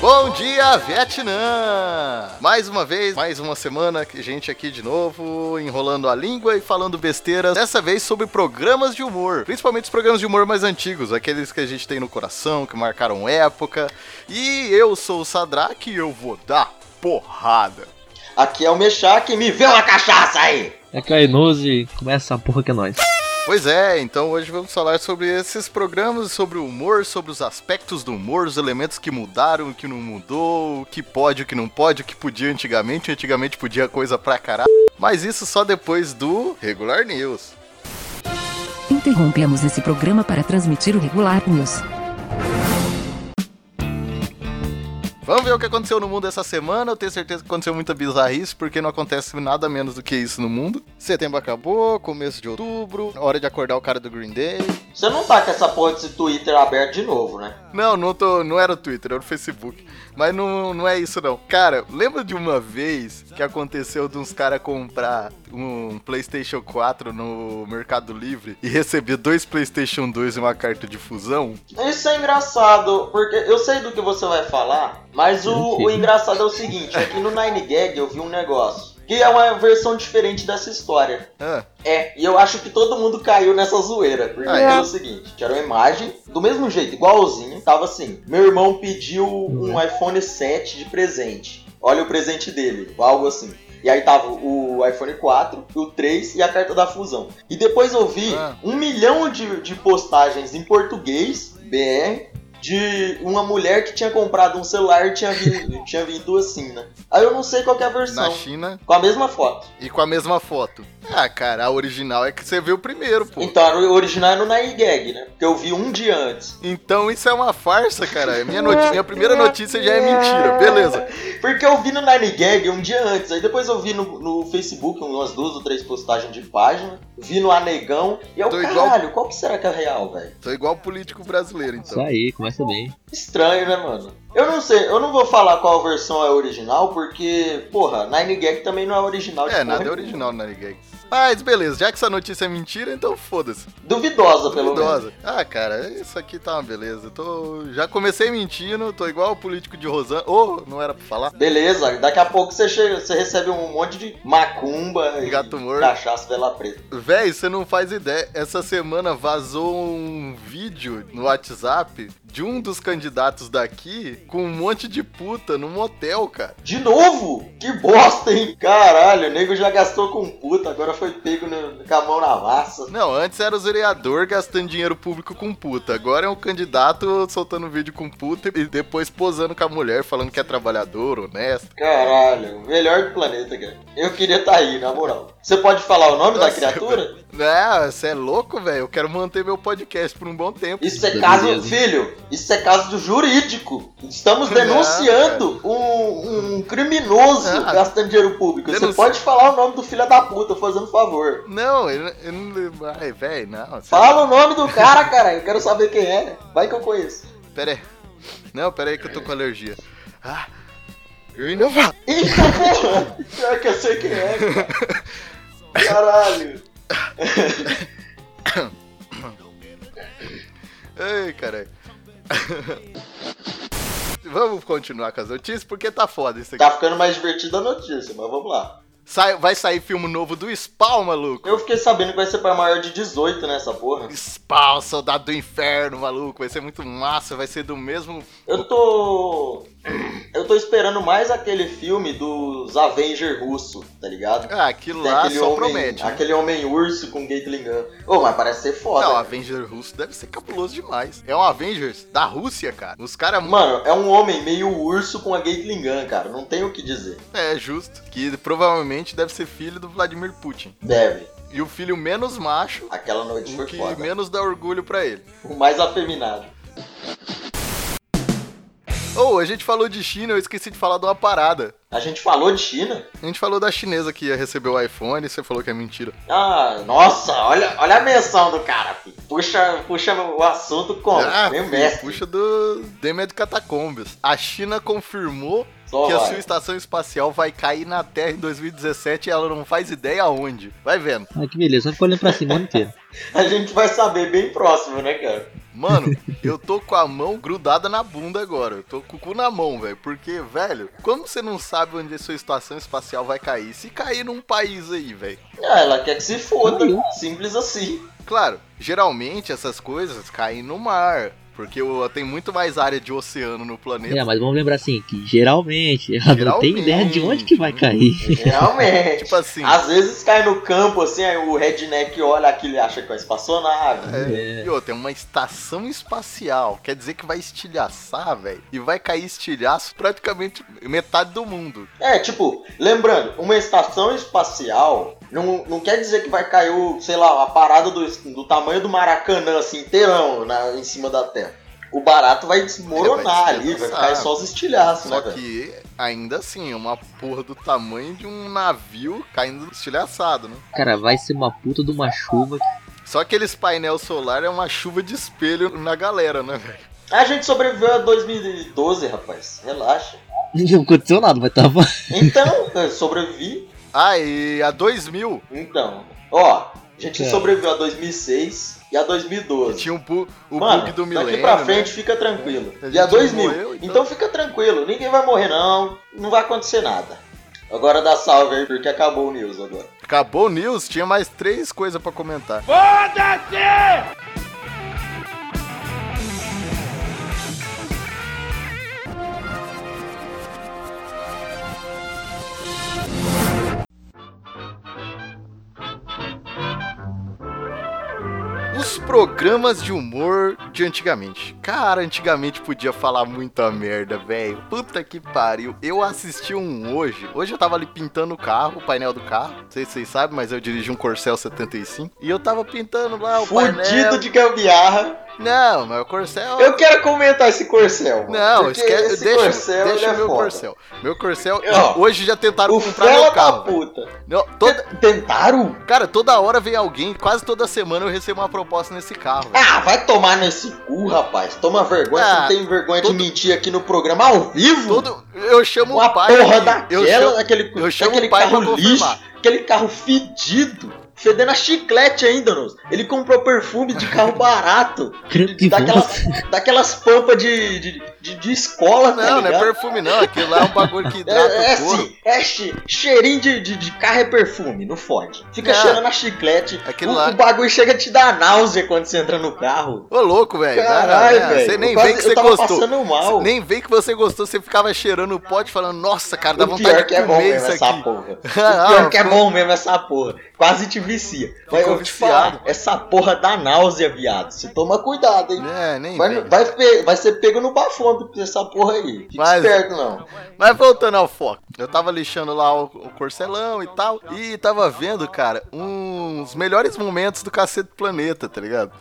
Bom dia, Vietnã! Mais uma vez, mais uma semana que gente aqui de novo, enrolando a língua e falando besteiras, dessa vez sobre programas de humor, principalmente os programas de humor mais antigos, aqueles que a gente tem no coração, que marcaram época. E eu sou o Sadrak e eu vou dar porrada. Aqui é o Mechak, me vê uma cachaça aí! Aqui é o Inose, começa essa porra que é nóis. Pois é, então hoje vamos falar sobre esses programas, sobre o humor, sobre os aspectos do humor, os elementos que mudaram, o que não mudou, o que pode, o que não pode, o que podia antigamente, antigamente podia coisa pra caralho. Mas isso só depois do Regular News. Interrompemos esse programa para transmitir o Regular News. Vamos ver o que aconteceu no mundo essa semana. Eu tenho certeza que aconteceu muita bizarrice, porque não acontece nada menos do que isso no mundo. Setembro acabou, começo de outubro, hora de acordar o cara do Green Day. Você não tá com essa porra desse Twitter aberto de novo, né? Não, não, tô, não era o Twitter, era o Facebook. Mas não, não é isso não. Cara, lembra de uma vez que aconteceu de uns caras comprar um PlayStation 4 no Mercado Livre e receber dois PlayStation 2 e uma carta de fusão? Isso é engraçado, porque eu sei do que você vai falar, mas o, o engraçado é o seguinte, aqui no Nine Gag eu vi um negócio. Que é uma versão diferente dessa história. Ah, É, e eu acho que todo mundo caiu nessa zoeira. Porque Ah, é? é o seguinte: era uma imagem, do mesmo jeito, igualzinho. Tava assim: meu irmão pediu um iPhone 7 de presente. Olha o presente dele, algo assim. E aí tava o iPhone 4, o 3 e a carta da fusão. E depois eu vi Ah. um milhão de, de postagens em português, BR, de uma mulher que tinha comprado um celular e tinha vindo, tinha vindo assim, né? Aí eu não sei qual que é a na versão. China Com a mesma foto. e com a mesma foto. Ah, cara, a original é que você viu primeiro, pô. Então, o original é no Nine Gag, né? Porque eu vi um dia antes. Então isso é uma farsa, cara. Minha, noti- minha primeira notícia já é mentira, beleza. Porque eu vi no Nine Gag um dia antes, aí depois eu vi no, no Facebook umas duas ou três postagens de página, vi no Anegão, e eu, Tô igual- caralho, qual que será que é real, velho? Tô igual político brasileiro, Isso então. aí, começa bem. Estranho, né, mano? Eu não sei, eu não vou falar qual versão é original, porque, porra, Nine Gag também não é original. É, porra nada é original no Narigag. Mas beleza, já que essa notícia é mentira, então foda-se. Duvidosa, pelo menos. Duvidosa. Ah, cara, isso aqui tá uma beleza. Tô... Já comecei mentindo, tô igual o político de Rosana. Ô, não era pra falar? Beleza, daqui a pouco você, chega, você recebe um monte de macumba e Gato morto. cachaça vela preta. Véi, você não faz ideia. Essa semana vazou um vídeo no WhatsApp de um dos candidatos daqui com um monte de puta num motel, cara. De novo? Que bosta, hein? Caralho, o nego já gastou com puta, agora foi pego no, com a mão na massa. Não, antes era o vereador gastando dinheiro público com puta. Agora é um candidato soltando vídeo com puta e depois posando com a mulher, falando que é trabalhador, honesto. Caralho, melhor do planeta, cara. Eu queria estar aí, na moral. Você pode falar o nome da Nossa, criatura? É, você é louco, velho? Eu quero manter meu podcast por um bom tempo. Isso é Beleza. caso, filho, isso é caso do jurídico. Estamos Não, denunciando um, um criminoso Ah, gastando dinheiro público. Você pode falar o nome do filho da puta, fazendo favor. Não, ele, ele não. Ai, velho, não. Fala o nome do cara, cara. Eu quero saber quem é. Vai que eu conheço. Pera aí. Não, pera aí que eu tô com alergia. Ah, eu ainda vou. Eita porra! Pior que eu sei quem é, cara. Caralho. Ai, caralho. Vamos continuar com as notícias porque tá foda isso aqui. Tá ficando mais divertida a notícia, mas vamos lá. Sai- vai sair filme novo do Spawn, maluco. Eu fiquei sabendo que vai ser pra maior de 18 nessa porra. Spawn, Soldado do Inferno, maluco. Vai ser muito massa. Vai ser do mesmo. Eu tô. Eu tô esperando mais aquele filme dos Avenger russo, tá ligado? Ah, aquilo Tem lá aquele só homem, promete. né? Aquele homem urso com Gatling Gun. Ô, mas parece ser foda. Não, cara. Avenger russo deve ser cabuloso demais. É um Avengers da Rússia, cara. Os caras. Mano, é um homem meio urso com a Gatling Gun, cara. Não tem o que dizer. É justo. Que provavelmente deve ser filho do Vladimir Putin. Deve. E o filho menos macho, Aquela noite o foi que foda. menos dá orgulho pra ele. O mais afeminado. Ou, a gente falou de China, eu esqueci de falar de uma parada. A gente falou de China? A gente falou da chinesa que ia receber o iPhone, você falou que é mentira. Ah, nossa, olha, olha a menção do cara, filho. Puxa, puxa o assunto como? Ah, mestre. puxa do Demed Catacombs. A China confirmou Só que a vai. sua estação espacial vai cair na Terra em 2017 e ela não faz ideia aonde. Vai vendo. Ah, que beleza, só fica olhando pra cima o ano inteiro. A gente vai saber bem próximo, né, cara? Mano, eu tô com a mão grudada na bunda agora. Eu tô com o cu na mão, velho. Porque, velho, como você não sabe onde a sua estação espacial vai cair? Se cair num país aí, velho. Ah, ela quer que se foda. Simples assim. Claro, geralmente essas coisas caem no mar. Porque tem muito mais área de oceano no planeta. É, mas vamos lembrar assim, que geralmente ela não tem Geralmente. ideia de onde que vai cair. Realmente. Tipo assim. Às vezes cai no campo, assim, aí o redneck olha aquilo e acha que é uma espaçonave. É. E outra, é uma estação espacial. Quer dizer que vai estilhaçar, velho. E vai cair estilhaço praticamente metade do mundo. É, tipo, lembrando, uma estação espacial não, não quer dizer que vai cair, o, sei lá, a parada do, do tamanho do Maracanã, assim, inteirão na, em cima da Terra. O barato vai desmoronar É, vai ali, vai cair só os estilhaços, né, Só velho? que, ainda assim, é uma porra do tamanho de um navio caindo estilhaçado, né? Cara, vai ser uma puta de uma chuva. Só aqueles painel solar é uma chuva de espelho na galera, né, velho? A gente sobreviveu a 2012, rapaz. Relaxa. Não aconteceu nada, mas tava. Então, eu sobrevivi. Ah, e a 2000 Então, ó, a gente É. sobreviveu a 2006 e a 2012. tinha um bu o Mano, bug do daqui milênio, pra né? frente fica tranquilo. A E a gente 2000. morreu, então... então. fica tranquilo, ninguém vai morrer não, não vai acontecer nada. Agora dá salve aí, porque acabou o news agora. Acabou o news, tinha mais três coisas pra comentar. Os programas de humor de antigamente. Cara, antigamente podia falar muita merda, velho. Puta que pariu. Eu assisti um hoje. Hoje eu tava ali pintando o carro, o painel do carro. Não sei se vocês sabem, mas eu dirigi um Corcel 75. E eu tava pintando lá o Fudido painel. de gambiarra. Não, mas o Corcel. Eu quero comentar esse corcel. mano, Não, esquece, esse deixa, corcel deixa é meu foda. Corcel. Meu Corcel, hoje já tentaram O comprar meu da carro. velho. puta. Não, toda- Tentaram? cara, toda hora vem alguém, quase toda semana eu recebo uma proposta nesse carro. velho. Ah, vai tomar nesse cu, rapaz. Toma vergonha. Ah, Você não tem vergonha todo- de mentir aqui no programa ao vivo? Todo, eu chamo Uma o pai. porra daquela, eu chamo, aquele, eu chamo aquele o pai carro lixo, aquele carro fedido, fedendo a chiclete ainda, nos. Ele comprou perfume de carro barato, daquelas, daquelas pampas de, de, de, de escola, tá Não, não é perfume não, aquilo lá é um bagulho que hidrata É, é o couro. sim, é che- cheirinho de, de, de carro é perfume, não fode. Fica Não. cheirando a chiclete. Aquilo O, lá- o bagulho chega a te dar náusea quando você entra no carro. Ô louco, velho. Caralho, Não, não, velho. Você nem quase- vê que você gostou. passando mal. Nem vê que você gostou, você ficava cheirando o pote falando, nossa, cara, dá o vontade pior de que é bom comer mesmo essa porra. Ah, O pior que é bom mesmo essa porra. Quase te vicia. Ficou eu te falar, essa porra dá náusea, viado. Você toma cuidado, hein? É, nem Vai, vai, vai ser pego no bafômetro essa porra aí. Fique Mas- esperto, não. Mas voltando ao foco, eu tava lixando lá o, o corcelão e tal, e tava vendo, cara, uns melhores momentos do Cacete do Planeta, tá ligado?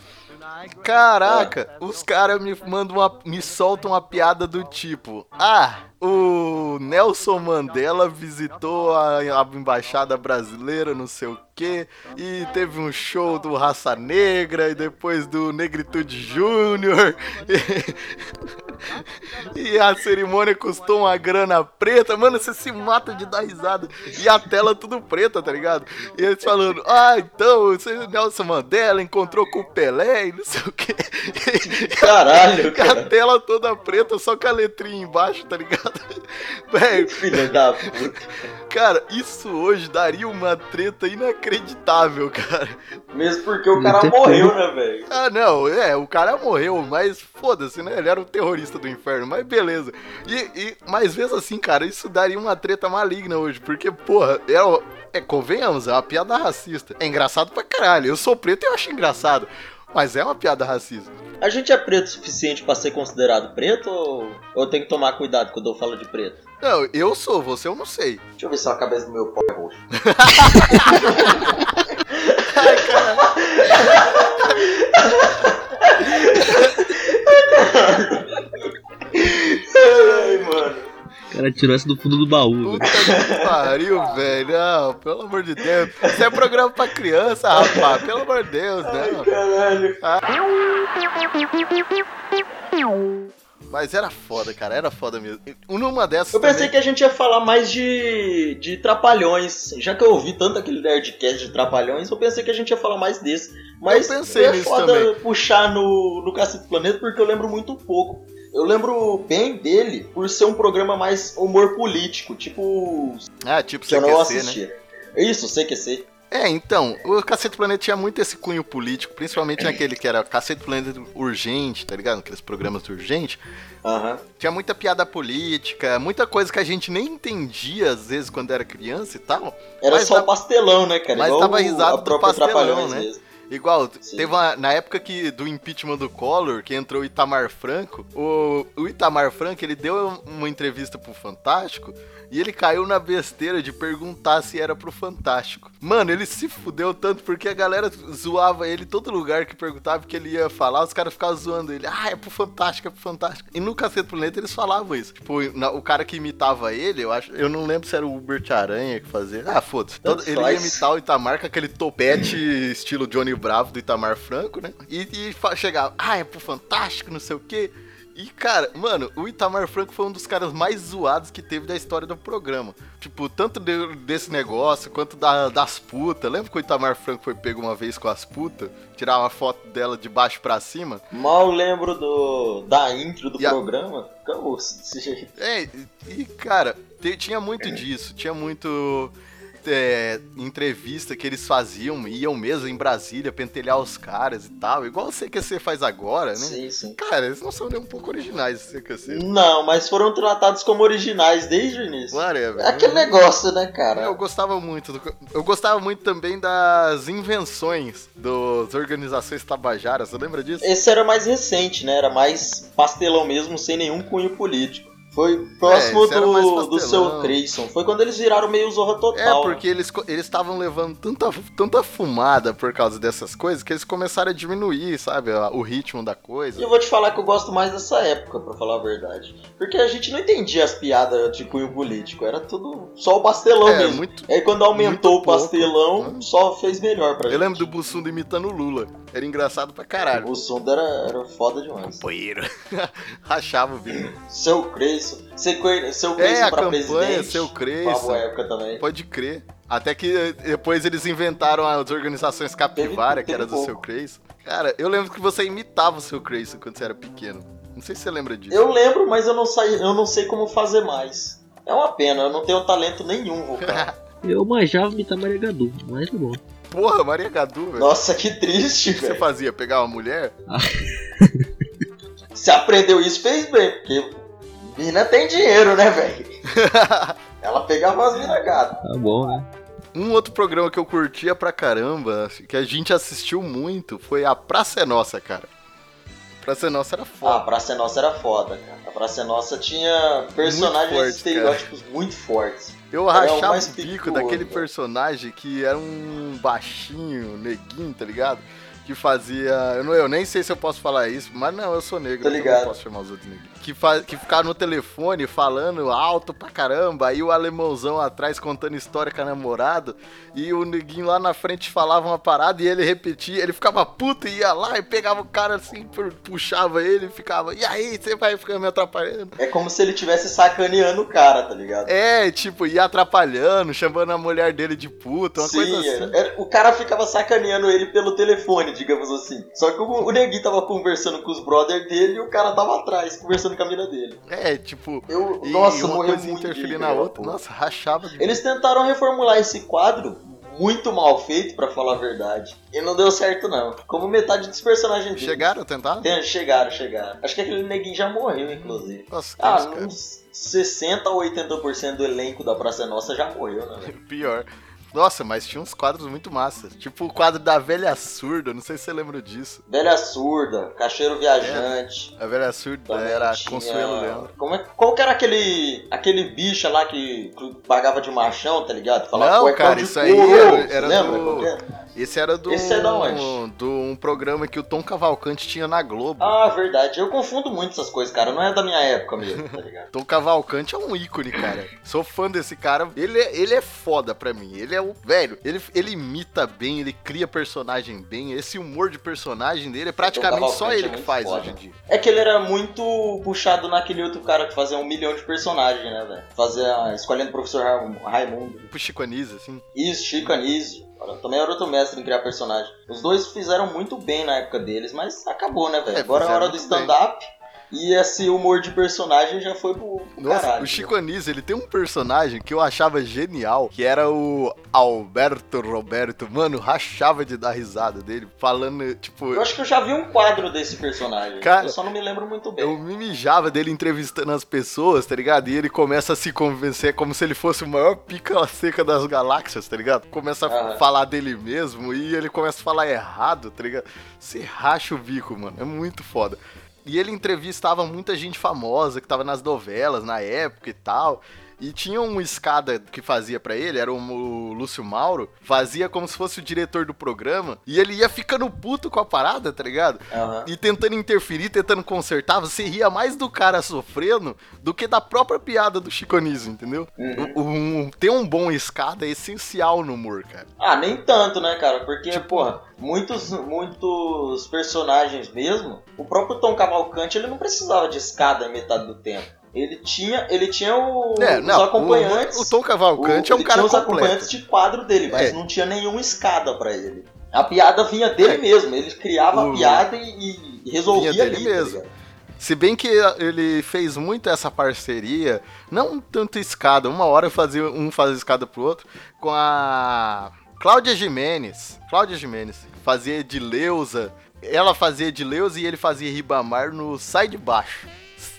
Caraca, os caras me mandam uma, me soltam uma piada do tipo: Ah, o Nelson Mandela visitou a, a embaixada brasileira, não sei o que, e teve um show do Raça Negra e depois do Negritude Júnior. E a cerimônia custou uma grana preta. Mano, você se mata de dar risada. E a tela tudo preta, tá ligado? E eles falando, ah, então, Nelson Mandela encontrou com o Pelé e não sei o quê. Caralho, E a cara. tela toda preta, só com a letrinha embaixo, tá ligado? Véi, Filha da puta. Cara, isso hoje daria uma treta inacreditável, cara. Mesmo porque o cara morreu, né, velho? Ah, não, é, o cara morreu, mas foda-se, né? Ele era o terrorista do inferno, mas beleza. E, e, mas mesmo assim, cara, isso daria uma treta maligna hoje, porque, porra, é, o- é, convenhamos, é uma piada racista. É engraçado pra caralho. Eu sou preto e eu acho engraçado, mas é uma piada racista. A gente é preto o suficiente pra ser considerado preto ou, ou tem que tomar cuidado quando eu falo de preto? Não, eu sou, você eu não sei. Deixa eu ver se a cabeça do meu pau é roxo. cara tirou essa do fundo do baú. Puta que pariu, velho. Não, pelo amor de Deus. Isso é programa pra criança, rapaz. Pelo amor de Deus, não. Caralho. Mas era foda, cara. Era foda mesmo. Numa dessas. Eu pensei também- que a gente ia falar mais de, de Trapalhões. Já que eu ouvi tanto aquele Nerdcast de Trapalhões, eu pensei que a gente ia falar mais desse. Mas Eu pensei é nisso foda também. puxar no, no Cacete do Planeta porque eu lembro muito pouco. Eu lembro bem dele por ser um programa mais humor político, tipo. Ah, tipo Que eu não CQC, né? assistia. Isso, CQC. É, então, o Cacete Planeta tinha muito esse cunho político, principalmente naquele que era Cacete Planeta Urgente, tá ligado? Aqueles programas de urgente. Aham. Tinha muita piada política, muita coisa que a gente nem entendia às vezes quando era criança e tal. Era só pastelão, né, cara? mas Igual dava o- risada do pastelão, né? mesmo. Igual, Sim. teve uma, na época que do impeachment do Collor, que entrou o Itamar Franco, o, o Itamar Franco, ele deu uma entrevista pro Fantástico e ele caiu na besteira de perguntar se era pro Fantástico. Mano, ele se fudeu tanto porque a galera zoava ele todo lugar que perguntava que ele ia falar, os caras ficavam zoando ele. Ah, é pro Fantástico, é pro Fantástico. E no Cacete Planeta eles falavam isso. Tipo, na- o cara que imitava ele, eu acho, eu não lembro se era o Hubert Aranha que fazia. Ah, foda-se. Ele ia imitar o Itamar com aquele topete estilo Johnny Bravo do Itamar Franco, né? E, e chegava, ah, é pro Fantástico, não sei o quê. E, cara, mano, o Itamar Franco foi um dos caras mais zoados que teve da história do programa. Tipo, tanto de- desse negócio quanto da- das putas. Lembra que o Itamar Franco foi pego uma vez com as putas? Tirar uma foto dela de baixo pra cima? Mal lembro do, da intro do E a- programa. Acabou desse jeito. É, e, e, cara, te- tinha muito disso, tinha muito é, entrevista que eles faziam, iam mesmo em Brasília pentelhar os caras e tal, igual o CQC faz agora, né? Sim, sim. Cara, eles não são nem um pouco originais, CQC. Não, mas foram tratados como originais desde o início. Whatever. É aquele negócio, né, cara? Eu gostava muito. do- eu gostava muito também das invenções das organizações tabajaras. Você lembra disso? Esse era mais recente, né? Era mais pastelão mesmo, sem nenhum cunho político. Foi próximo esse era mais do, do seu Creyson. Foi quando eles viraram meio zorra É, total. porque eles estavam levando tanta, tanta fumada por causa dessas coisas que eles começaram a diminuir, sabe, o ritmo da E coisa. eu vou te falar que eu gosto mais dessa época, pra falar a verdade. Porque a gente não entendia as piadas de cunho político. Era tudo só o pastelão É, mesmo. muito. Aí quando aumentou o pastelão, pouco. só fez melhor pra Eu gente. lembro do Bussunda imitando o Lula. Era engraçado pra caralho. O som era, era foda demais. Companheiro. Rachava o vídeo. Seu Creyson. Seu Creyson seu É, Creyson a pra campanha, presidente. seu Creyson. boa época também. Pode crer. Até que eh, depois eles inventaram as organizações Capivara, Teve- que era do pouco. seu Creyson. Cara, eu lembro que você imitava o seu Creyson quando você era pequeno. Não sei se você lembra disso. Eu lembro, mas eu não, saí, eu não sei como fazer mais. É uma pena, eu não tenho talento nenhum vocal. Eu manjava imitar Maria Gadu, mas tá bom. Porra, Maria Gadu, velho. Nossa, que triste, O que você velho. fazia? Pegar uma mulher? Se aprendeu isso, fez bem, porque mina tem dinheiro, né, velho? Ela pegava as mina gata. Tá bom, né? Um outro programa que eu curtia pra caramba, que a gente assistiu muito, foi a Praça é Nossa, cara. Praça é Nossa era Ah, a foda. Praça é Nossa era foda, cara. A Praça é Nossa tinha personagens Muito forte, estereótipos muito fortes. eu era o rachava o bico daquele velho. personagem que era um baixinho, neguinho, tá ligado? Que fazia. Eu, não, eu nem sei se eu posso falar isso, mas não, eu sou negro, Tô então ligado. não posso chamar os outros negros. Que, fa... que ficava no telefone falando alto pra caramba, aí o alemãozão atrás contando história com a namorada, e o neguinho lá na frente falava uma parada e ele repetia, ele ficava puto e ia lá e pegava o cara assim, pu- puxava ele e ficava, e aí, você vai ficar me atrapalhando? É como se ele tivesse sacaneando o cara, tá ligado? É, tipo, ia atrapalhando, chamando a mulher dele de puta, uma Sim, coisa assim. era- era- o cara ficava sacaneando ele pelo telefone, digamos assim. Só que o, o neguinho tava conversando com os brothers dele e o cara tava atrás, conversando com a mina dele. É, tipo, Eu, e nossa, uma coisa interferir na outra. pô. Nossa, rachava de Eles tentaram reformular esse quadro muito mal feito, pra falar a verdade. E não deu certo, não. Como metade dos personagens dele. Chegaram a tentar? Tem- Chegaram, chegaram. Acho que aquele neguinho já morreu, inclusive. Nossa, Ah, cara. uns 60 ou 80% do elenco da Praça Nossa já morreu, né? Pior. Nossa, mas tinha uns quadros muito massa. Tipo o quadro da velha surda, não sei se você lembra disso. Velha Surda, Cacheiro Viajante. A velha surda Também era tinha- Consuelo Leandro. Como é, qual que era aquele, aquele bicho lá que, pagava de machão, tá ligado? Falava Não, cara, isso aí era- era lembra? do- é? Esse era do, Esse é da onde? do um programa que o Tom Cavalcante tinha na Globo. Ah, verdade. Eu confundo muito essas coisas, cara. Não é da minha época mesmo, tá ligado? Tom Cavalcante é um ícone, cara. Sou fã desse cara. Ele é, ele é foda pra mim. Ele é o. Velho, ele, ele imita bem, ele cria personagem bem. Esse humor de personagem dele é praticamente só ele é que faz foda. hoje em dia. É que ele era muito puxado naquele outro cara que fazia um milhão de personagens, né, velho? Fazia escolhendo o professor Ra- Raimundo. Tipo Chico Anísio, assim. Isso, Chico Anísio. Também era outro mestre em criar personagem. Os dois fizeram muito bem na época deles, mas acabou, né, velho? É, Agora é a hora do stand-up. E esse humor de personagem já foi pro, pro Nossa, caralho. o Chico Anísio, ele tem um personagem que eu achava genial, que era o Alberto Roberto. Mano, rachava de dar risada dele, falando, tipo... Eu acho que eu já vi um quadro desse personagem. Cara, eu só não me lembro muito bem. Eu me mijava dele entrevistando as pessoas, tá ligado? E ele começa a se convencer como se ele fosse o maior pica seca das galáxias, tá ligado? Começa a Aham. falar dele mesmo e ele começa a falar errado, tá ligado? Você racha o bico, mano. É muito foda. E ele entrevistava muita gente famosa que tava nas novelas na época e tal. E tinha um escada que fazia pra ele, era o, Lúcio Mauro, fazia como se fosse o diretor do programa, e ele ia ficando puto com a parada, tá ligado? Aham. e tentando interferir, tentando consertar, você ria mais do cara sofrendo do que da própria piada do Chico Anísio, entendeu? Uhum. O- um- ter um bom escada é essencial no humor, cara. Ah, nem tanto, né, cara? Porque, Tipo- porra, muitos, muitos personagens mesmo, o próprio Tom Cavalcante, ele não precisava de escada metade do tempo. Ele tinha, ele tinha o- É, os não, acompanhantes. o, o Tom Cavalcante é o- um ele cara tinha os completo. acompanhantes de quadro dele, mas É. não tinha nenhuma escada pra ele. A piada vinha dele mesmo, ele criava a piada e, e resolvia Vinha dele ali, tá mesmo. ligado? Se bem que ele fez muito essa parceria, não tanto escada, uma hora fazia um fazia escada pro outro, com a Cláudia Jimenez. Cláudia Jimenez fazia de Leusa, ela fazia de Leusa e ele fazia Ribamar no Sai de Baixo.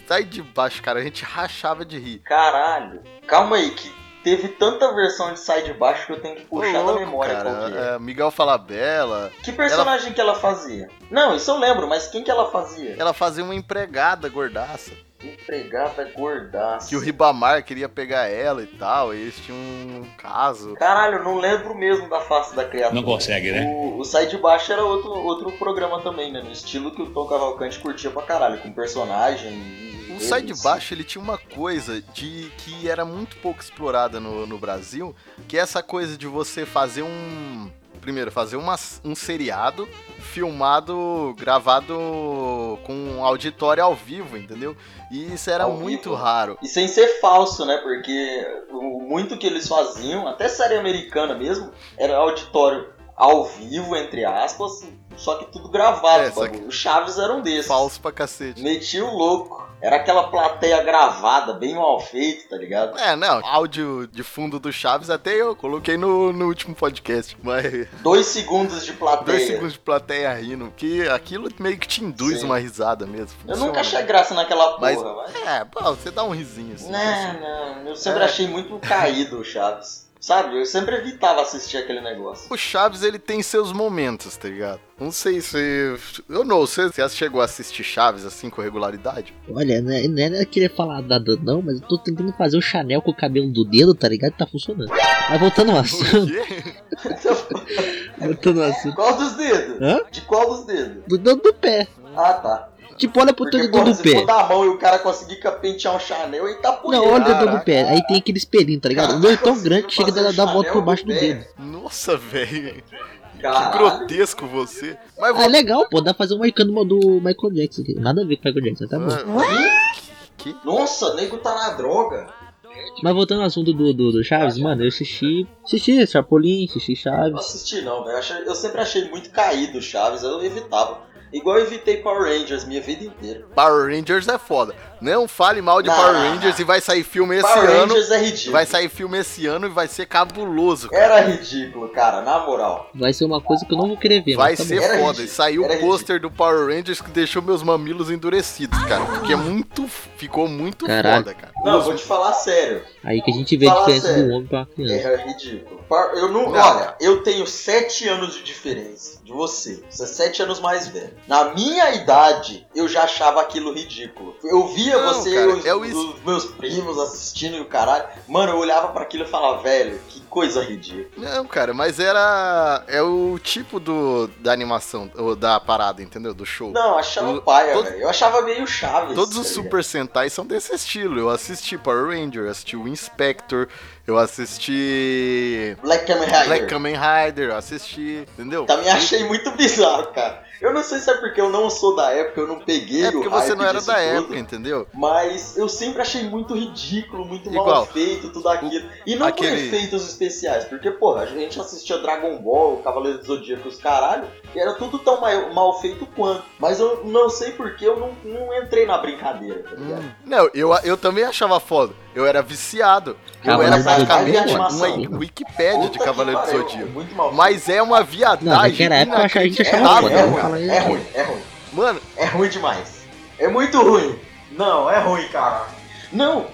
Sai de Baixo, cara, a gente rachava de rir. Caralho. Calma aí, que teve tanta versão de Sai de Baixo que eu tenho que puxar Ô, da louco, memória cara, qual que é. é, Miguel Falabella, Que personagem que ela fazia? Não, isso eu lembro, mas quem que ela fazia? ela fazia uma empregada gordaça. Empregada gordaça. Que o Ribamar queria pegar ela e tal, e eles tinham um caso. Caralho, eu não lembro mesmo da face da criatura. Não consegue, né? O, o Sai de Baixo era outro, outro programa também, né? No estilo que o Tom Cavalcante curtia pra caralho, com personagem. O Sai de Baixo, ele tinha uma coisa de que era muito pouco explorada no, no Brasil, que é essa coisa de você fazer um... Primeiro, fazer uma, um seriado filmado, gravado com um auditório ao vivo, entendeu? E isso era Ao muito vivo? raro. E sem ser falso, né? Porque o muito que eles faziam, até série americana mesmo, era auditório ao vivo, entre aspas, só que tudo gravado. É, bagulho. O Chaves era um desses. Falso pra cacete. Metia o louco. Era aquela plateia gravada, bem mal feita, tá ligado? É, não, áudio de fundo do Chaves até eu coloquei no, no último podcast, mas Dois segundos de plateia. dois segundos de plateia rindo, que aquilo meio que te induz Sim. uma risada mesmo. Eu funciona. nunca achei graça naquela Mas- porra, mas... É, pô, você dá um risinho assim. Não, não, eu sempre É. achei muito caído o Chaves. Sabe, eu sempre evitava assistir aquele negócio. O Chaves, ele tem seus momentos, tá ligado? Não sei se... Eu não sei se você chegou a assistir Chaves assim com regularidade. Olha, não é, não era querer falar nada não, mas eu tô tentando fazer o Chanel com o cabelo do dedo, tá ligado? Tá funcionando. Mas voltando ao O assunto, quê? voltando ao assunto. Qual dos dedos? Hã? De qual dos dedos? Do dedo do pé. Ah, tá. Tipo, olha pro dedo do se pé. for da mão e o cara conseguir pentear um Chanel, ele tá por Não, olha o dedo do pé. Aí tem aquele espelhinho, tá ligado? O meu é tão grande que chega a dar, dar volta por baixo do dedo. Nossa, velho. Que grotesco você. Mas Ah, vou... é legal, pô. Dá pra fazer um moicano do Michael Jackson aqui. Nada a ver com o Michael Jackson, tá bom. Que? Nossa, nego tá na droga. Mas voltando ao assunto do, do, do Chaves, mano, eu assisti. Assisti Chapolin, assisti Não Chaves. assisti não, velho. Eu sempre achei muito caído o Chaves, eu evitava. Igual eu evitei Power Rangers minha vida inteira. Power Rangers é foda. Não fale mal de Não, Power não, Rangers não. e vai sair filme esse Power ano. Rangers é ridículo. Vai sair filme esse ano e vai ser cabuloso. cara. Era ridículo, cara, na moral. Vai ser uma coisa que eu não vou querer ver. Vai mas tá ser foda. ridículo, E saiu o pôster do Power Rangers que deixou meus mamilos endurecidos, cara. Porque é muito. Ficou muito Caralho. foda, cara. Não, vou te falar sério. Aí que a gente vê a diferença sério. do homem pra criança. É ridículo. Eu não, Não. olha, eu tenho sete anos de diferença de você. Você é sete anos mais velho. Na minha idade, eu já achava aquilo ridículo. Eu via Não, você cara, e os, é o os meus primos assistindo e o caralho. Mano, eu olhava pra aquilo e falava, velho, que coisa ridícula. Não, cara, mas era. É o tipo do, da animação, ou da parada, entendeu? Do show. Não, achava O- paia, todo- velho. Eu achava meio chaves. Todos tá os? Super Sentai são desse estilo. Eu assisti Power Ranger, eu assisti o Inspector, eu assisti. Black Kamen Rider. Black Kamen Rider, eu assisti. Entendeu? Também achei muito bizarro, cara. Eu não sei se é porque eu não sou da época, eu não peguei É o porque você hype não era da tudo. época, entendeu? Mas eu sempre achei muito ridículo, muito mal Igual. feito, tudo aquilo. E não por aquele- efeitos especiais, porque, porra, a gente assistia Dragon Ball, Cavaleiro do Zodíaco, os caralho, e era tudo tão mal, mal feito quanto. Mas eu não sei porque eu não, não entrei na brincadeira, tá ligado? Hum. Não, eu, eu também achava foda. Eu era viciado. Eu Cavaleiro era praticamente uma. Wikipédia de Puta Cavaleiro do Zodíaco. Muito mal feito. Mas é uma Não, viadagem. naquela época a gente achava foda. É, ruim, falar é ruim, é ruim. Mano, É ruim demais. É muito ruim. Não, é ruim, cara. Não.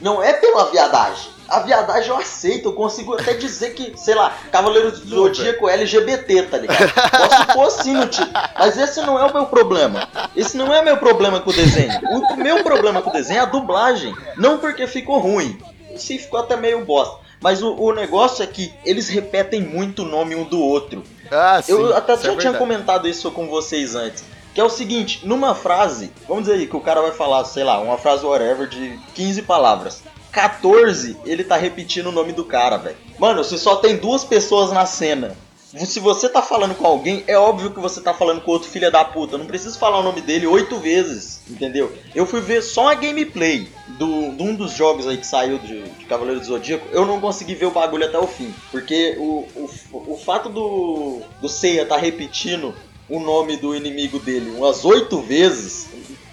Não é pela viadagem. A viadagem eu aceito, eu consigo até dizer que, sei lá, Cavaleiro do Zodíaco é LGBT, tá ligado? Posso pôr assim no título. Mas esse não é o meu problema. Esse não é meu problema com o desenho. O meu problema com o desenho é a dublagem. Não porque ficou ruim. Sim, ficou até meio bosta. Mas o, o negócio é que eles repetem muito o nome um do outro. ah, sim, Eu até já é tinha comentado isso com vocês antes. Que é o seguinte, numa frase, vamos dizer aí que o cara vai falar, sei lá, uma frase whatever de 15 palavras. 14, ele tá repetindo o nome do cara, velho. Mano, você só tem duas pessoas na cena. Se você tá falando com alguém, é óbvio que você tá falando com outro filho da puta. Não preciso falar o nome dele oito vezes, entendeu? Eu fui ver só a gameplay do, de um dos jogos aí que saiu de, de Cavaleiro do Zodíaco. Eu não consegui ver o bagulho até o fim. Porque o, o, o fato do, do Seiya tá repetindo o nome do inimigo dele umas oito vezes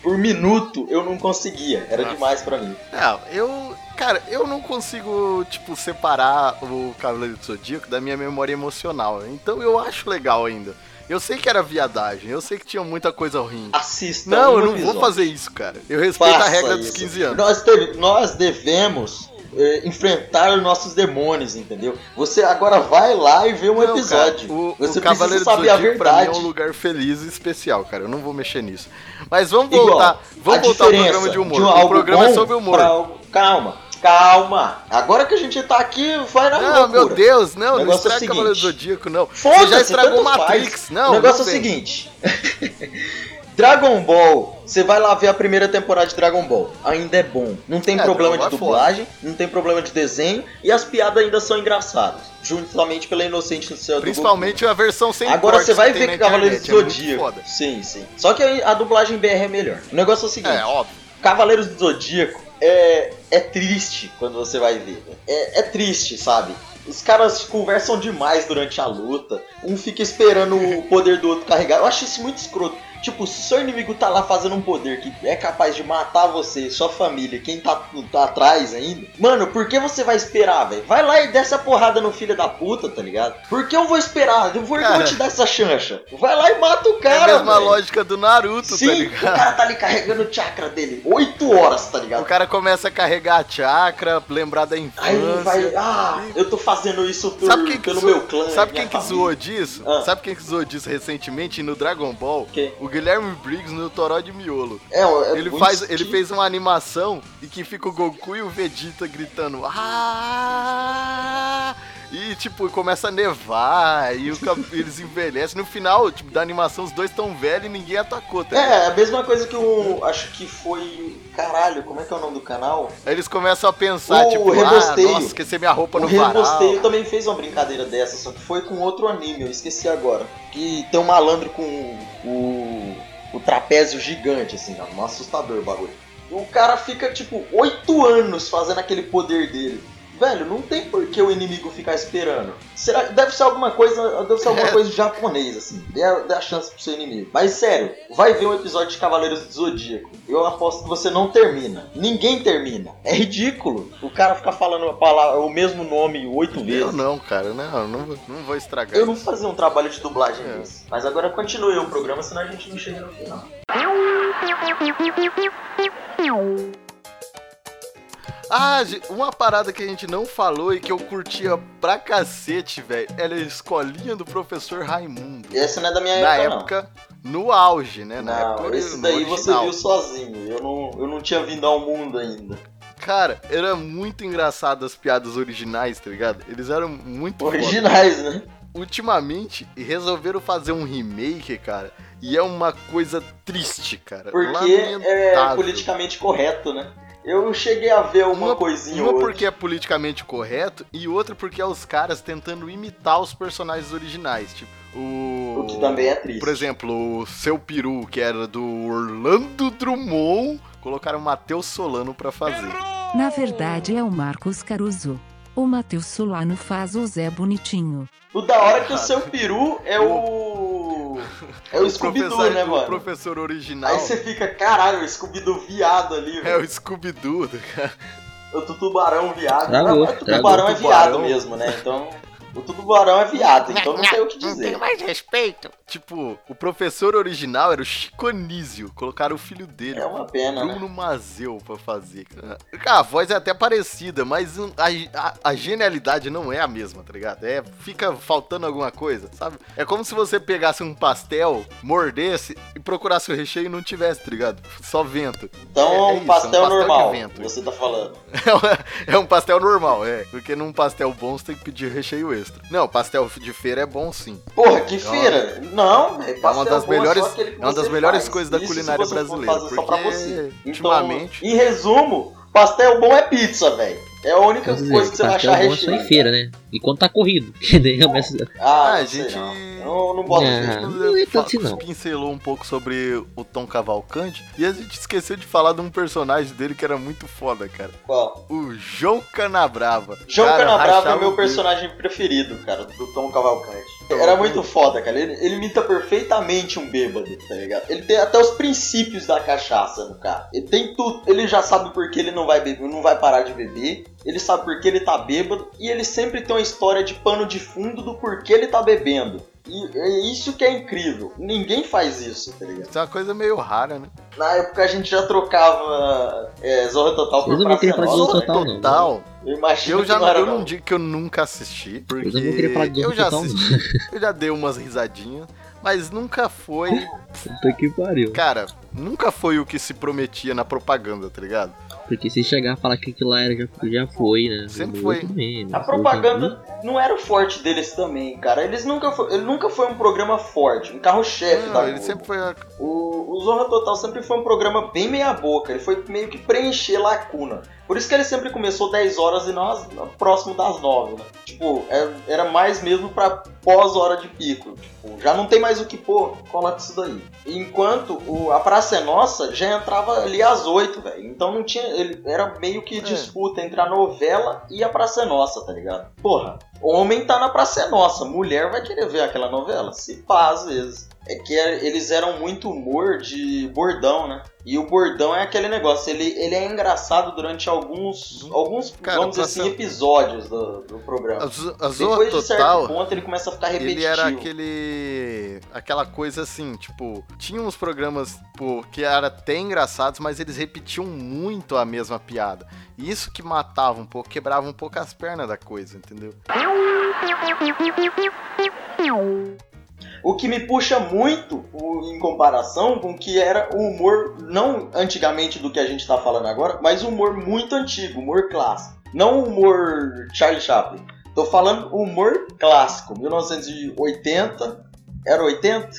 por minuto, eu não conseguia. Era Nossa. demais pra mim. Não, eu. Cara, eu não consigo, tipo, separar o Cavaleiro do Zodíaco da minha memória emocional. Então eu acho legal ainda. Eu sei que era viadagem, eu sei que tinha muita coisa ruim. Assista. Não, um eu não vou episódio. fazer isso, cara. Eu respeito a Faça regra dos isso. 15 anos. Nós, teve- nós devemos eh, enfrentar os nossos demônios, entendeu? Você agora vai lá e vê um Não, cara, episódio. o, Você o Cavaleiro precisa saber do a Zodíaco pra mim é verdade. um lugar feliz e especial, cara. Eu não vou mexer nisso. Mas vamos Igual, voltar. Vamos a voltar ao programa de humor. um o programa é sobre humor. pra Calma, calma. Agora que a gente tá aqui, vai na Não, meu loucura. Deus, não, não negócio é o estraga Cavaleiro do. Zodíaco, não. Você Foda-se, já estragou Matrix. faz. Não, o negócio não é o seguinte. Dragon Ball, você vai lá ver a primeira temporada de Dragon Ball. Ainda é bom. Não tem É, problema de é dublagem, não tem problema de desenho e as piadas ainda são engraçadas. Justamente pela inocente do céu do. Principalmente a versão sem Agora você vai ver que Cavaleiros do é Zodíaco. foda. sim, sim. Só que a a dublagem BR é melhor. O negócio é o seguinte: É, óbvio. Cavaleiros do Zodíaco é, é triste quando você vai ver. né? É, é triste, sabe? Os caras conversam demais durante a luta. Um fica esperando o poder do outro carregar. Eu acho isso muito escroto. Tipo, se seu inimigo tá lá fazendo um poder que é capaz de matar você, sua família, quem tá, tá atrás ainda. Mano, por que você vai esperar, velho? Vai lá e desce a porrada no filho da puta, tá ligado? Por que eu vou esperar? Eu vou, eu vou Cara. te dar essa chancha. Vai lá e mata o É cara, a mesma velho. lógica do Naruto, Sim, tá o ligado? cara tá ali carregando o chakra dele. Oito horas, tá ligado? O cara começa a carregar a chakra, lembrar da Aí infância. vai, ah, eu tô fazendo isso por, Sabe quem que pelo zoou- meu clã. Sabe quem que família. zoou disso? Ah. Sabe quem que zoou disso recentemente no Dragon Ball? Quem? O Guilherme Briggs no Toró de Miolo. É, é Ele, faz, ele fez uma animação e que fica o Goku e o Vegeta gritando ah! E tipo, começa a nevar e o eles envelhecem. No final, tipo, da animação, os dois tão velhos e ninguém atacou, tá? É, a mesma coisa que o. Acho que foi. Caralho, como é que é o nome do canal? Aí eles começam a pensar, O tipo, ah, Rebosteio. nossa, esqueci minha roupa o no varal. Rebosteio também fez uma brincadeira dessa, só que foi com outro anime, eu esqueci agora. Que tem um malandro com o. o trapézio gigante, assim, um assustador o bagulho. O cara fica, tipo, oito anos fazendo aquele poder dele. Velho, não tem por que o inimigo ficar esperando. Será, deve ser alguma coisa, deve ser alguma É. coisa japonês, assim. Dê a, dê a chance pro seu inimigo. Mas sério, vai ver um episódio de Cavaleiros do Zodíaco. Eu aposto que você não termina. Ninguém termina. É ridículo. O cara ficar falando a palavra, o mesmo nome oito Eu vezes. não, cara, não, não, vou- não vou estragar Eu não isso. fazia um trabalho de dublagem É. desse. Mas agora continue o programa, senão a gente não chega no final. Ah, uma parada que a gente não falou e que eu curtia pra cacete, velho, era a escolinha do professor Raimundo. Esse não é da minha Na época, época, no auge, né? Na época Não, ori- esse daí você original. viu sozinho. Eu não, eu não tinha vindo ao mundo ainda. Cara, era muito engraçado as piadas originais, tá ligado? Eles eram muito foda. Originais, né? Ultimamente, resolveram fazer um remake, cara, e é uma coisa triste, cara. Porque é Lamentável. politicamente correto, né? Eu cheguei a ver uma, Uma- coisinha Uma outra. porque é politicamente correto e outra porque é os caras tentando imitar os personagens originais. Tipo, o. O que também é triste. Por exemplo, o seu peru, que era do Orlando Drummond, colocaram o Matheus Solano pra fazer. Na verdade é o Marcos Caruso. O Matheus Solano faz o Zé Bonitinho. O da hora é que o seu peru é o. É o, Scooby-Doo, professor- né, O mano? professor original Aí você fica, caralho, o Scooby-Doo viado ali, é velho. o Scooby-Doo, cara. O tubarão viado. Travou, o tubarão é viado mesmo, né? Então. O tubarão é viado, então não tem o que dizer. mais respeito. Tipo, o professor original era o Chico Anísio. Colocaram o filho dele. É uma pena, né? Bruno Mazeu pra fazer. cara. Cara, a voz é até parecida, mas a, a- a genialidade não é a mesma, tá ligado? É, fica faltando alguma coisa, sabe? É como se você pegasse um pastel, mordesse e procurasse o recheio e não tivesse, tá ligado? Só vento. Então É- é é um isso, é um pastel pastel de normal, vento. você tá falando. É um pastel normal, é. Porque num pastel bom você tem que pedir recheio extra. Não, pastel de feira é bom sim. Porra, que É uma- feira! Não, É uma pastel das bom é só melhores, aquele que é uma das melhores faz. coisas da Isso se culinária brasileira. fazer só pra Porque você. Então, ultimamente. em resumo, pastel bom é pizza, velho. É a única coisa que você vai pastel achar bom é só recheio. em feira, né? E quando tá corrido. Ah, a gente- não. Não boto É. não é tanto assim, não. pincelou um pouco sobre o Tom Cavalcante e a gente esqueceu de falar de um personagem dele que era muito foda, cara. Qual? O João Canabrava. João Cara, Canabrava é meu bico. personagem preferido, cara, do Tom Cavalcante. Era muito foda, cara. Ele, ele imita perfeitamente um bêbado, tá ligado? Ele tem até os princípios da cachaça no cara. Ele tem tudo. Ele já sabe por que ele não vai beber, não vai parar de beber. Ele sabe por que ele tá bêbado. E ele sempre tem uma história de pano de fundo do porquê ele tá bebendo. E é isso que é incrível. Ninguém faz isso, tá ligado? Isso é uma coisa meio rara, né? Na época a gente já trocava é, Zorra Total por Eu não queria falar de. Zorra Total, não. Total. Eu imagino Eu já que não era, eu não. digo que eu nunca assisti, porque Eu não queria falar de eu já Total, assisti, não. eu já dei umas risadinhas, mas nunca foi, Puta que pariu. cara, nunca foi o que se prometia na propaganda, tá ligado? Porque se chegar a falar que aquilo lá era, já, já foi, né? Sempre foi. também? A propaganda não era o forte deles também, cara. Eles nunca foi, ele nunca foi um programa forte, um carro-chefe da Não, ele sempre foi a- O, o Zorra Total sempre foi um programa bem meia boca. Ele foi meio que preencher lacuna. Por isso que ele sempre começou 10 horas e as- próximo das 9, né? Tipo, é- era mais mesmo pra pós-hora de pico. Tipo, já não tem mais o que pôr, coloca isso daí. Enquanto o, a Praça é Nossa já entrava ali às 8, velho. Então não tinha. Ele era meio que É. disputa entre a novela e a Praça é Nossa, tá ligado? Porra, homem tá na Praça é Nossa, mulher vai querer ver aquela novela? Se pá, às vezes. É que é- eles eram muito humor de bordão, né? E o bordão é aquele negócio, ele, ele é engraçado durante alguns, alguns. Cara, vamos dizer assim, episódios do, do programa. a, Zo- a Depois de certo Total. ponto ele começa a ficar repetitivo. Ele era aquele. aquela coisa assim, tipo, tinha uns programas pô, que eram até engraçados, mas eles repetiam muito a mesma piada. E isso que matava um pouco, quebrava um pouco as pernas da coisa, entendeu? O que me puxa muito o- em comparação com o que era o humor, não antigamente do que a gente tá falando agora, mas o humor muito antigo, humor clássico. Não humor Charlie Chaplin. Tô falando humor clássico, 1980. Era 80?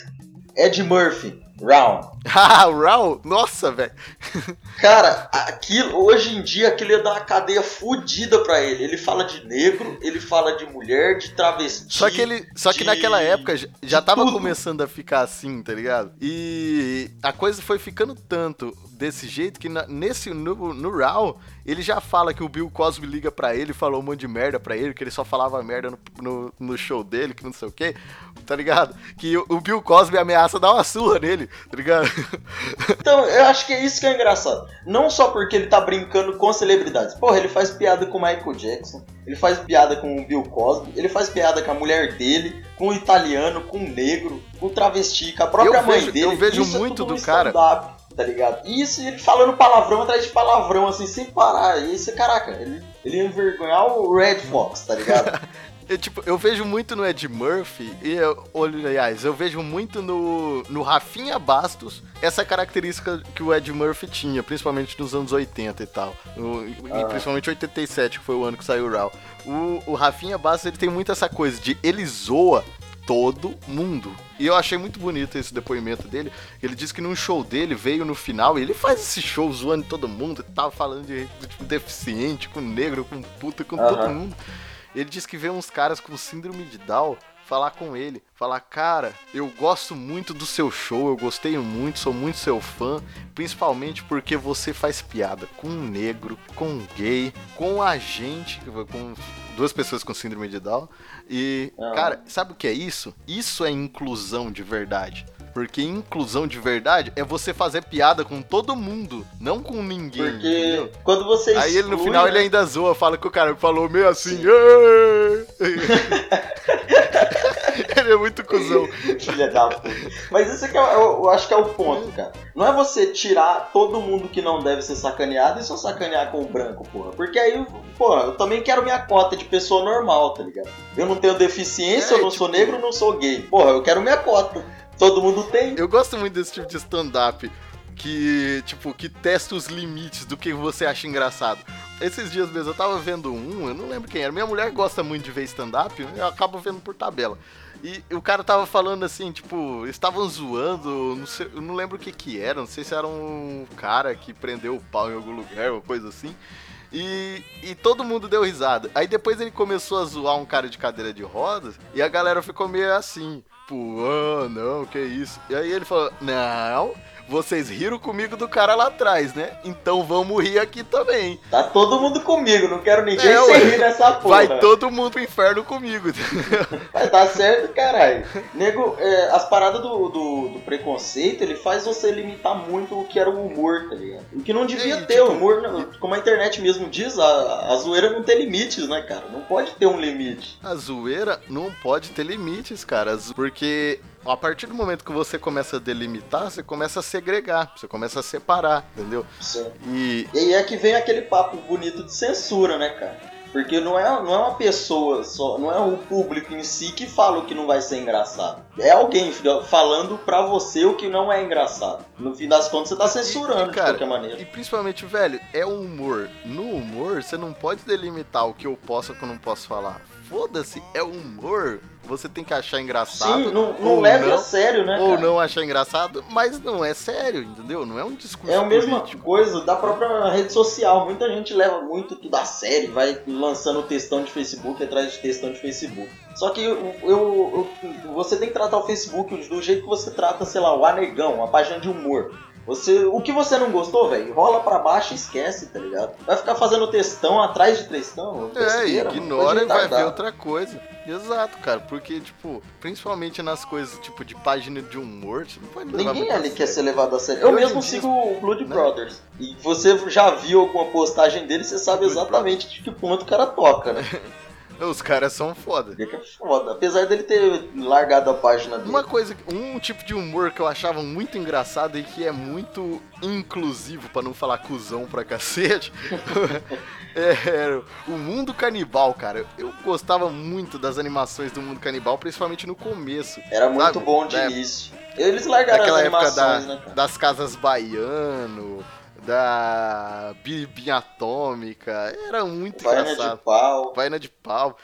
Ed Murphy. Round. Ah, Raul? Nossa, velho. Cara, aquilo, hoje em dia aquilo ia dar uma cadeia fodida pra ele. Ele fala de negro, ele fala de mulher, de travesti. Só que ele, só que de- naquela época já- tava tudo. começando a ficar assim, tá ligado? E a coisa foi ficando tanto desse jeito que na- nesse no, no Raw ele já fala que o Bill Cosby liga pra ele, falou um monte de merda pra ele, que ele só falava merda no, no, no show dele, que não sei o que, tá ligado? Que o, o Bill Cosby ameaça dar uma surra nele, tá ligado? Então, eu acho que é isso que é engraçado. Não só porque ele tá brincando com celebridades. Porra, ele faz piada com o Michael Jackson, ele faz piada com o Bill Cosby, ele faz piada com a mulher dele, com o italiano, com o negro, com o travesti, com a própria Eu mãe vejo- dele. eu vejo Isso é muito tudo do cara. Tá ligado? E isso ele falando palavrão atrás de palavrão, assim, sem parar. E isso, caraca, ele, ele ia envergonhar o Red Fox, tá ligado? Eu, tipo, eu vejo muito no Ed Murphy, e eu, aliás, eu vejo muito no, no Rafinha Bastos essa característica que o Ed Murphy tinha, principalmente nos anos 80 e tal. E Ah. principalmente 87, que foi o ano que saiu o Raw. O, o Rafinha Bastos, ele tem muito essa coisa de ele zoa todo mundo. E eu achei muito bonito esse depoimento dele. Ele disse que num show dele veio no final e ele faz esse show zoando todo mundo e tal, falando de, tipo, deficiente, com negro, com puta, com todo Aham. mundo. Ele disse que vê uns caras com síndrome de Down falar com ele, falar, cara, eu gosto muito do seu show, eu gostei muito, sou muito seu fã, principalmente porque você faz piada com um negro, com um gay, com a gente, com duas pessoas com síndrome de Down. E, Ah. cara, sabe o que é isso? Isso é inclusão de verdade. Porque inclusão de verdade é você fazer piada com todo mundo, não com ninguém. Porque entendeu? quando você Aí ele no exclui, final né? ele ainda zoa, fala que o cara falou meio assim. Ele é muito cuzão. Filha da puta. Mas isso que eu, eu- eu acho que é o ponto, cara. Não é você tirar todo mundo que não deve ser sacaneado e só sacanear com o branco, porra. Porque aí, porra, eu também quero minha cota de pessoa normal, tá ligado? Eu não tenho deficiência, É, eu não tipo- sou negro, não sou gay. Porra, eu quero minha cota. Todo mundo tem. Eu gosto muito desse tipo de stand-up que, tipo, que testa os limites do que você acha engraçado. Esses dias mesmo eu tava vendo um, eu não lembro quem era. Minha mulher gosta muito de ver stand-up, eu acabo vendo por tabela. E o cara tava falando assim, tipo, estavam zoando, não sei, eu não lembro o que que era, não sei se era um cara que prendeu o pau em algum lugar, uma coisa assim. E, e todo mundo deu risada. Aí depois ele começou a zoar um cara de cadeira de rodas e a galera ficou meio assim, pô, ah, não, que isso. E aí ele falou, não, vocês riram comigo do cara lá atrás, né? Então vamos rir aqui também. Tá todo mundo comigo, não quero ninguém É, sem rir nessa porra. Vai todo mundo pro inferno comigo. Vai dar certo, caralho. Nego, é, as paradas do, do, do preconceito, ele faz você limitar muito o que era o humor, tá ligado? O que não devia É, ter, o tipo- humor, não- como a internet mesmo diz, a, a zoeira não tem limites, né, cara? Não pode ter um limite. A zoeira não pode ter limites, cara, porque a partir do momento que você começa a delimitar, você começa a segregar, você começa a separar, entendeu? Sim. E E aí é que vem aquele papo bonito de censura, né, cara? Porque não é, não é uma pessoa só, não é o público em si que fala o que não vai ser engraçado. É alguém falando pra você o que não é engraçado. No fim das contas, você tá censurando E, cara, de qualquer maneira. E principalmente, velho, é o humor. No humor, você não pode delimitar o que eu posso ou o que eu não posso falar. Foda-se, é humor. Você tem que achar engraçado. Sim, não, não leve não, a sério, né, Ou cara? não achar engraçado, mas não é sério, entendeu? Não é um discurso É a mesma político. coisa da própria rede social. Muita gente leva muito tudo a sério, vai lançando textão de Facebook atrás de textão de Facebook. Só que eu, eu- eu- você tem que tratar o Facebook do jeito que você trata, sei lá, o Anegão, a página de humor. Você, o que você não gostou, velho, rola pra baixo e esquece, tá ligado? Vai ficar fazendo textão atrás de textão. É, ignora e vai ver outra coisa. Exato, cara. Porque, tipo, principalmente nas coisas, tipo, de página de humor, você não pode Ninguém ali quer ser levado a sério. Eu em mesmo sigo o Blood né? Brothers. E você já viu alguma postagem dele, você sabe Blood exatamente de que ponto o cara toca, né? Os caras são foda. Ele que é foda. Apesar dele ter largado a página dele. Uma coisa, um tipo de humor que eu achava muito engraçado e que é muito inclusivo, pra não falar cuzão pra cacete, é o Mundo Canibal, cara. Eu gostava muito das animações do Mundo Canibal, principalmente no começo. Era muito sabe? bom de É. início. Eles largaram as Daquela época da- animações, né, cara? das casas baiano, da Bibinha Atômica, era muito Vaina engraçado. de pau. Vaina de pau.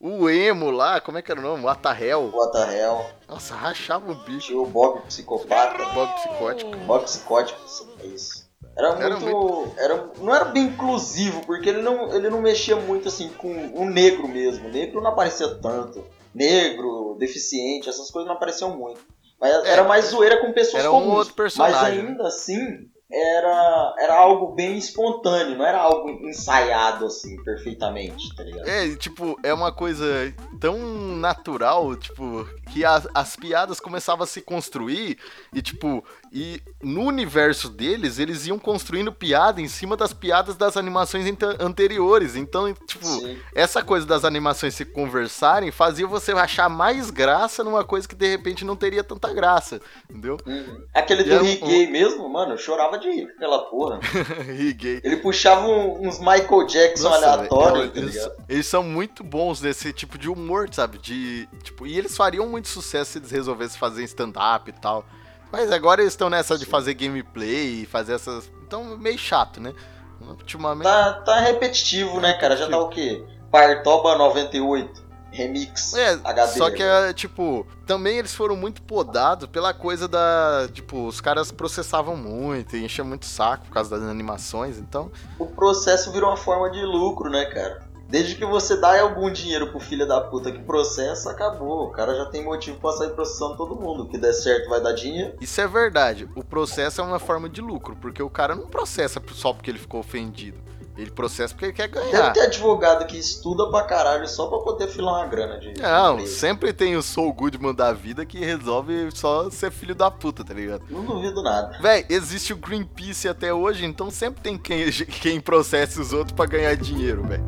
O emo lá, como é que era o nome? O Atahel. The hell? Nossa, rachava o bicho. Tinha o Bob Psicopata. Bob psicótico. Bob Psicótico, é isso. Era Era muito. Era, não era bem inclusivo, porque ele não, ele não mexia muito assim com o negro mesmo. O negro não aparecia tanto. Negro, deficiente, essas coisas não apareciam muito. Mas É, era mais zoeira com pessoas era um comuns. outro personagem, Mas ainda assim, era, era algo bem espontâneo, não era algo ensaiado assim, perfeitamente, tá ligado? É, tipo, é uma coisa tão natural, tipo, que as, as piadas começavam a se construir e, tipo, e no universo deles, eles iam construindo piada em cima das piadas das animações ante- anteriores. Então, tipo, Sim. essa coisa das animações se conversarem fazia você achar mais graça numa coisa que de repente não teria tanta graça, entendeu? Uhum. Aquele E do é um- mesmo, mano, eu chorava de rir aquela porra. gay. Ele puxava uns Michael Jackson Nossa, aleatórios, tá eles, eles são muito bons nesse tipo de humor, sabe? De, tipo, e eles fariam muito sucesso se eles resolvessem fazer stand-up e tal. Mas agora eles estão nessa de fazer gameplay e fazer essas. Então, meio chato, né? Ultimamente. Tá, tá repetitivo, né, cara? Já tá o quê? Partoba 98, Remix, É, HD. só que é, tipo, também eles foram muito podados pela coisa da. Tipo, os caras processavam muito e enchiam muito saco por causa das animações, então. O processo virou uma forma de lucro, né, cara? Desde que você dá algum dinheiro pro filho da puta que processa, acabou. O cara já tem motivo pra sair processando todo mundo. O que der certo vai dar dinheiro. Isso é verdade. O processo é uma forma de lucro, porque o cara não processa só porque ele ficou ofendido. Ele processa porque ele quer Deve ganhar. ter advogado que estuda pra caralho só pra poder filar uma grana de. de Não, empresa. sempre tem o Soul Goodman da vida que resolve só ser filho da puta, tá ligado? Não duvido nada. Véi, existe o Greenpeace até hoje, então sempre tem quem, quem processa os outros pra ganhar dinheiro, velho.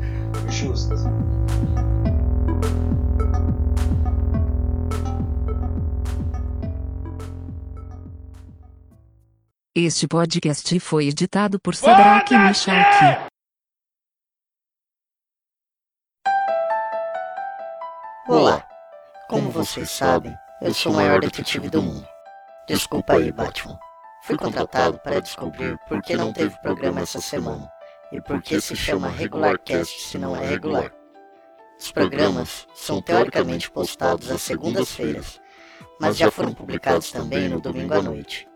Justo. Este podcast foi editado por Sadraque Michalki. Olá. Como vocês sabem, eu sou o maior detetive do mundo. Desculpa aí, Batman. Fui contratado para descobrir por que não teve programa essa semana e por que se chama Regular Cast se não é regular. Os programas são teoricamente postados às segundas-feiras, mas já foram publicados também no domingo à noite.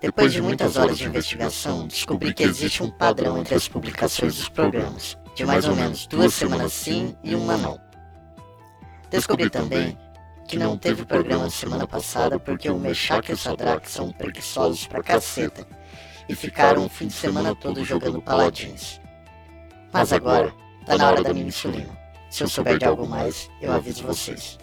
Depois de muitas horas de investigação, descobri que existe um padrão entre as publicações dos programas, de mais ou menos duas semanas sim e uma não. Descobri também que não teve programa semana passada porque o Meshach e o Sadrak são preguiçosos pra caceta e ficaram o fim de semana todo jogando paladins. Mas agora, tá na hora da minha insulina. Se eu souber de algo mais, eu aviso vocês.